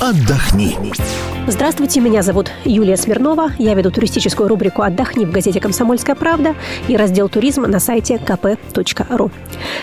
отдохни. Здравствуйте, меня зовут Юлия Смирнова. Я веду туристическую рубрику «Отдохни» в газете «Комсомольская правда» и раздел «Туризм» на сайте kp.ru.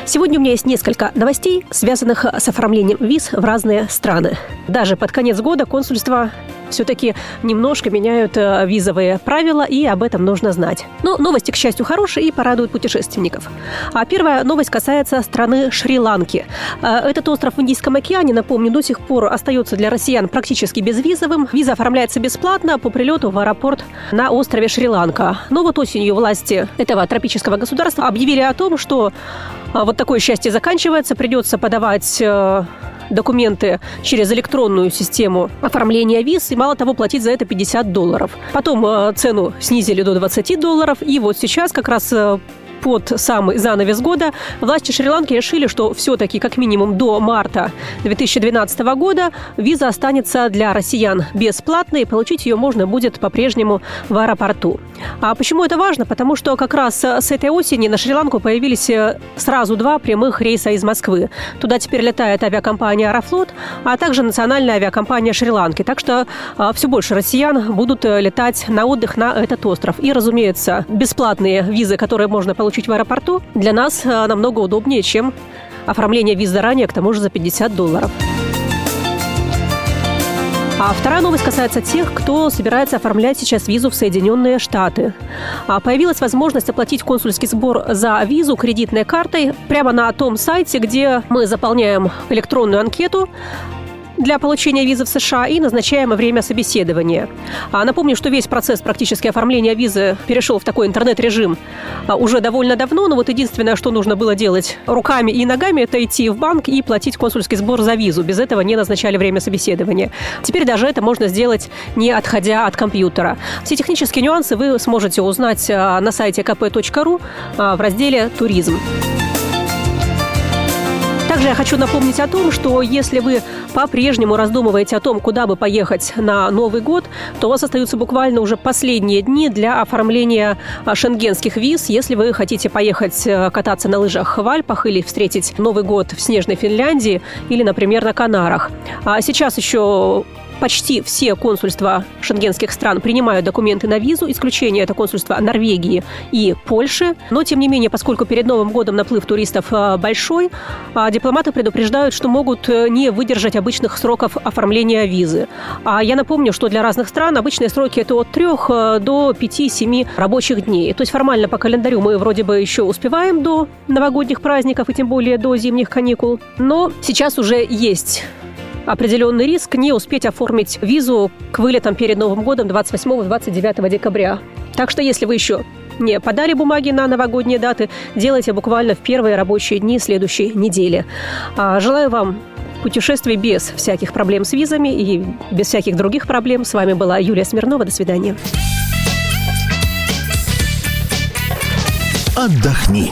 Сегодня у меня есть несколько новостей, связанных с оформлением виз в разные страны. Даже под конец года консульство все-таки немножко меняют э, визовые правила, и об этом нужно знать. Но новости, к счастью, хорошие и порадуют путешественников. А первая новость касается страны Шри-Ланки. Э, этот остров в Индийском океане, напомню, до сих пор остается для россиян практически безвизовым. Виза оформляется бесплатно по прилету в аэропорт на острове Шри-Ланка. Но вот осенью власти этого тропического государства объявили о том, что э, вот такое счастье заканчивается, придется подавать документы через электронную систему оформления виз, и мало того, платить за это 50 долларов. Потом э, цену снизили до 20 долларов, и вот сейчас как раз э, под самый занавес года власти Шри-Ланки решили, что все-таки как минимум до марта 2012 года виза останется для россиян бесплатной, и получить ее можно будет по-прежнему в аэропорту. А почему это важно? Потому что как раз с этой осени на Шри-Ланку появились э, сразу два прямых рейса из Москвы. Туда теперь летает авиакомпания «Аэрофлот», а также национальная авиакомпания Шри-Ланки. Так что а, все больше россиян будут э, летать на отдых на этот остров. И, разумеется, бесплатные визы, которые можно получить получить в аэропорту, для нас э, намного удобнее, чем оформление виз заранее, к тому же за 50 долларов. А вторая новость касается тех, кто собирается оформлять сейчас визу в Соединенные Штаты. А появилась возможность оплатить консульский сбор за визу кредитной картой прямо на том сайте, где мы заполняем электронную анкету, для получения визы в США и назначаемое время собеседования. А напомню, что весь процесс практически оформления визы перешел в такой интернет-режим а, уже довольно давно, но вот единственное, что нужно было делать руками и ногами, это идти в банк и платить консульский сбор за визу. Без этого не назначали время собеседования. Теперь даже это можно сделать, не отходя от компьютера. Все технические нюансы вы сможете узнать а, на сайте kp.ru а, в разделе «Туризм». Также я хочу напомнить о том, что если вы по-прежнему раздумываете о том, куда бы поехать на Новый год, то у вас остаются буквально уже последние дни для оформления а, шенгенских виз. Если вы хотите поехать э, кататься на лыжах в Альпах или встретить Новый год в снежной Финляндии или, например, на Канарах. А сейчас еще Почти все консульства шенгенских стран принимают документы на визу. Исключение – это консульства Норвегии и Польши. Но, тем не менее, поскольку перед Новым годом наплыв туристов а, большой, а, дипломаты предупреждают, что могут э, не выдержать обычных сроков оформления визы. А я напомню, что для разных стран обычные сроки – это от 3 э, до 5-7 рабочих дней. То есть формально по календарю мы вроде бы еще успеваем до новогодних праздников и тем более до зимних каникул. Но сейчас уже есть определенный риск не успеть оформить визу к вылетам перед Новым годом 28-29 декабря. Так что если вы еще не подали бумаги на новогодние даты, делайте буквально в первые рабочие дни следующей недели. А, желаю вам путешествий без всяких проблем с визами и без всяких других проблем. С вами была Юлия Смирнова. До свидания. Отдохни.